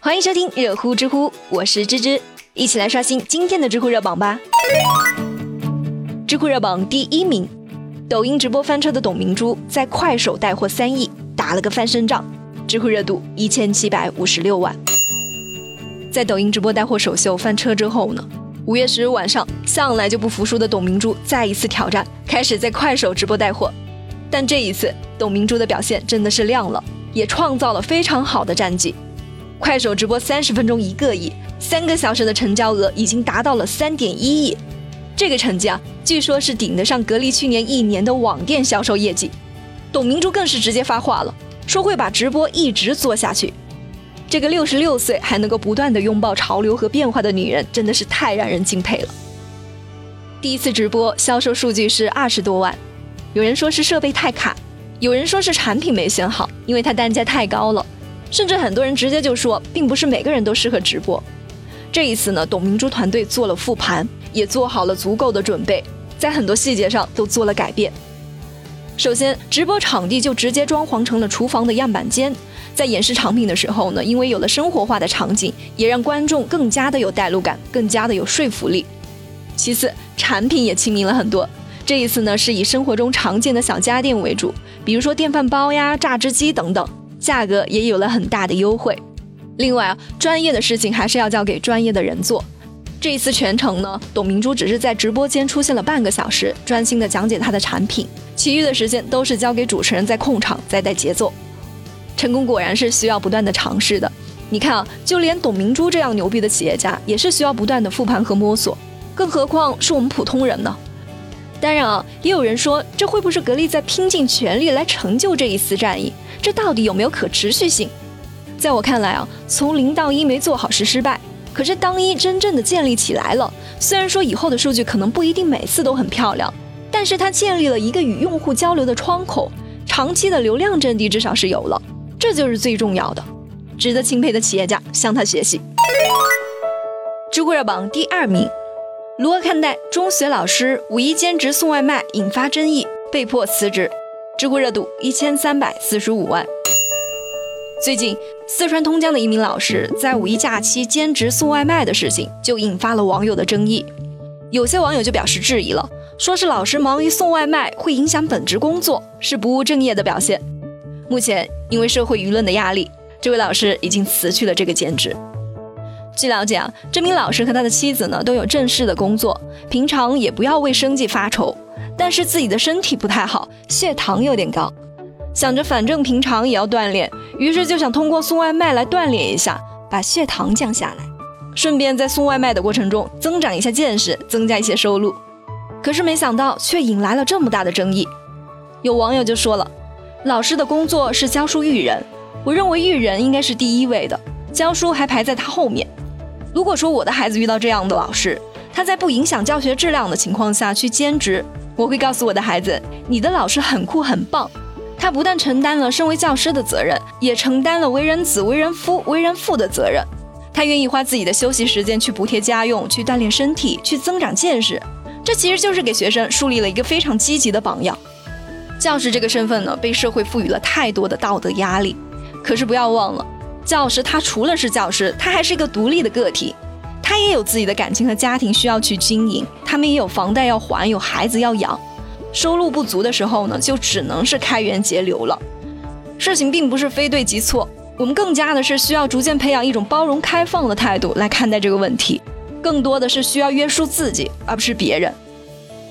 欢迎收听热乎知乎，我是芝芝，一起来刷新今天的知乎热榜吧。知乎热榜第一名，抖音直播翻车的董明珠在快手带货三亿，打了个翻身仗，知乎热度一千七百五十六万。在抖音直播带货首秀翻车之后呢，五月十日晚上，向来就不服输的董明珠再一次挑战，开始在快手直播带货。但这一次，董明珠的表现真的是亮了，也创造了非常好的战绩。快手直播三十分钟一个亿，三个小时的成交额已经达到了三点一亿。这个成绩啊，据说是顶得上格力去年一年的网店销售业绩。董明珠更是直接发话了，说会把直播一直做下去。这个六十六岁还能够不断的拥抱潮流和变化的女人，真的是太让人敬佩了。第一次直播销售数据是二十多万。有人说是设备太卡，有人说是产品没选好，因为它单价太高了，甚至很多人直接就说，并不是每个人都适合直播。这一次呢，董明珠团队做了复盘，也做好了足够的准备，在很多细节上都做了改变。首先，直播场地就直接装潢成了厨房的样板间，在演示产品的时候呢，因为有了生活化的场景，也让观众更加的有代入感，更加的有说服力。其次，产品也亲民了很多。这一次呢，是以生活中常见的小家电为主，比如说电饭煲呀、榨汁机等等，价格也有了很大的优惠。另外啊，专业的事情还是要交给专业的人做。这一次全程呢，董明珠只是在直播间出现了半个小时，专心的讲解她的产品，其余的时间都是交给主持人在控场，在带节奏。成功果然是需要不断的尝试的。你看啊，就连董明珠这样牛逼的企业家，也是需要不断的复盘和摸索，更何况是我们普通人呢？当然啊，也有人说，这会不会是格力在拼尽全力来成就这一次战役？这到底有没有可持续性？在我看来啊，从零到一没做好是失败，可是当一真正的建立起来了，虽然说以后的数据可能不一定每次都很漂亮，但是它建立了一个与用户交流的窗口，长期的流量阵地至少是有了，这就是最重要的，值得钦佩的企业家向他学习。知乎热榜第二名。如何看待中学老师五一兼职送外卖引发争议，被迫辞职？知乎热度一千三百四十五万。最近，四川通江的一名老师在五一假期兼职送外卖的事情，就引发了网友的争议。有些网友就表示质疑了，说是老师忙于送外卖会影响本职工作，是不务正业的表现。目前，因为社会舆论的压力，这位老师已经辞去了这个兼职。据了解啊，这名老师和他的妻子呢都有正式的工作，平常也不要为生计发愁。但是自己的身体不太好，血糖有点高，想着反正平常也要锻炼，于是就想通过送外卖来锻炼一下，把血糖降下来，顺便在送外卖的过程中增长一下见识，增加一些收入。可是没想到却引来了这么大的争议。有网友就说了，老师的工作是教书育人，我认为育人应该是第一位的，教书还排在他后面。如果说我的孩子遇到这样的老师，他在不影响教学质量的情况下去兼职，我会告诉我的孩子，你的老师很酷很棒，他不但承担了身为教师的责任，也承担了为人子、为人夫、为人父的责任。他愿意花自己的休息时间去补贴家用，去锻炼身体，去增长见识，这其实就是给学生树立了一个非常积极的榜样。教师这个身份呢，被社会赋予了太多的道德压力，可是不要忘了。教师他除了是教师，他还是一个独立的个体，也有自己的感情和家庭需要去经营，他们也有房贷要还，有孩子要养，收入不足的时候呢，就只能是开源节流了。事情并不是非对即错，我们更加的是需要逐渐培养一种包容开放的态度来看待这个问题，更多的是需要约束自己，而不是别人。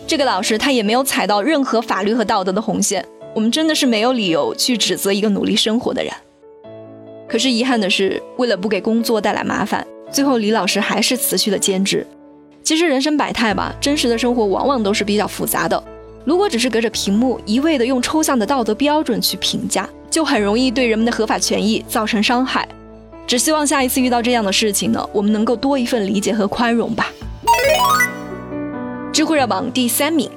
这个老师他也没有踩到任何法律和道德的红线，我们真的是没有理由去指责一个努力生活的人。可是遗憾的是，为了不给工作带来麻烦，最后李老师还是辞去了兼职。其实人生百态吧，真实的生活往往都是比较复杂的。如果只是隔着屏幕一味的用抽象的道德标准去评价，就很容易对人们的合法权益造成伤害。只希望下一次遇到这样的事情呢，我们能够多一份理解和宽容吧。知乎热榜第三名，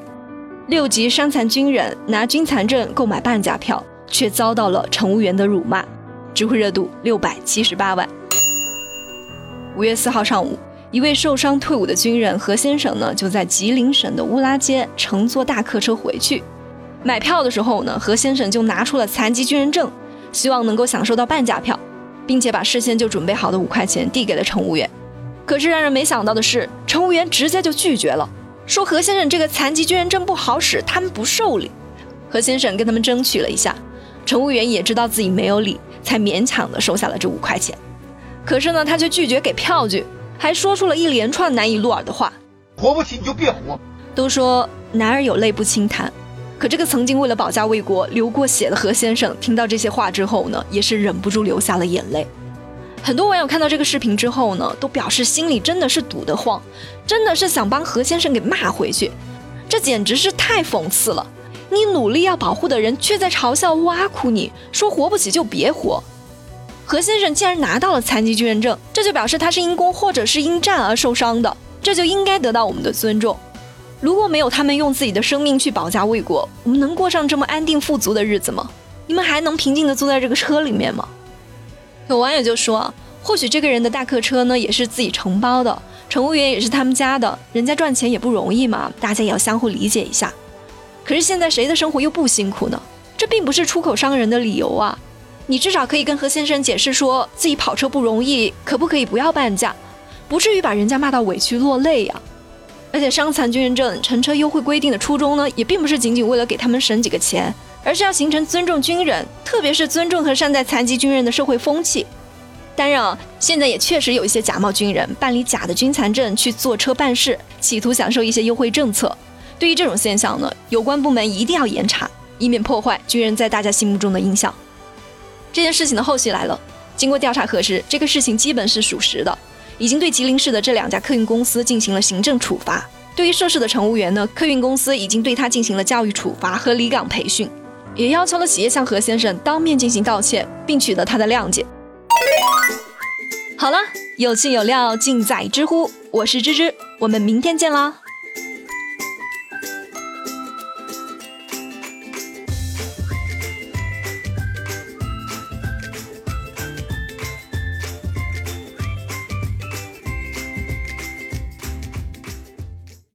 六级伤残军人拿军残证购买半价票，却遭到了乘务员的辱骂。知乎热度六百七十八万。五月四号上午，一位受伤退伍的军人何先生呢，就在吉林省的乌拉街乘坐大客车回去。买票的时候呢，何先生就拿出了残疾军人证，希望能够享受到半价票，并且把事先就准备好的五块钱递给了乘务员。可是让人没想到的是，乘务员直接就拒绝了，说何先生这个残疾军人证不好使，他们不受理。何先生跟他们争取了一下，乘务员也知道自己没有理，才勉强的收下了这五块钱。可是呢，他却拒绝给票据，还说出了一连串难以入耳的话：活不起你就别活。都说男儿有泪不轻弹，可这个曾经为了保家卫国流过血的何先生，听到这些话之后呢，也是忍不住流下了眼泪。很多网友看到这个视频之后呢，都表示心里真的是堵得慌，真的是想帮何先生给骂回去。这简直是太讽刺了！你努力要保护的人，却在嘲笑挖苦你，说活不起就别活。何先生既然拿到了残疾军人证，这就表示他是因公或者是因战而受伤的，这就应该得到我们的尊重。如果没有他们用自己的生命去保家卫国，我们能过上这么安定富足的日子吗？你们还能平静地坐在这个车里面吗？有网友就说，或许这个人的大客车呢也是自己承包的，乘务员也是他们家的，人家赚钱也不容易嘛，大家也要相互理解一下。可是现在谁的生活又不辛苦呢？这并不是出口伤人的理由啊！你至少可以跟何先生解释说自己跑车不容易，可不可以不要半价？不至于把人家骂到委屈落泪呀！而且伤残军人证乘车优惠规定的初衷呢，也并不是仅仅为了给他们省几个钱。而是要形成尊重军人，特别是尊重和善待残疾军人的社会风气。当然啊，现在也确实有一些假冒军人办理假的军残证去坐车办事，企图享受一些优惠政策。对于这种现象呢，有关部门一定要严查，以免破坏军人在大家心目中的印象。这件事情的后续来了，经过调查核实，这个事情基本是属实的，已经对吉林市的这两家客运公司进行了行政处罚。对于涉事的乘务员呢，客运公司已经对他进行了教育处罚和离岗培训。也要求了企业向何先生当面进行道歉，并取得他的谅解。好了，有趣有料尽在知乎，我是芝芝，我们明天见啦。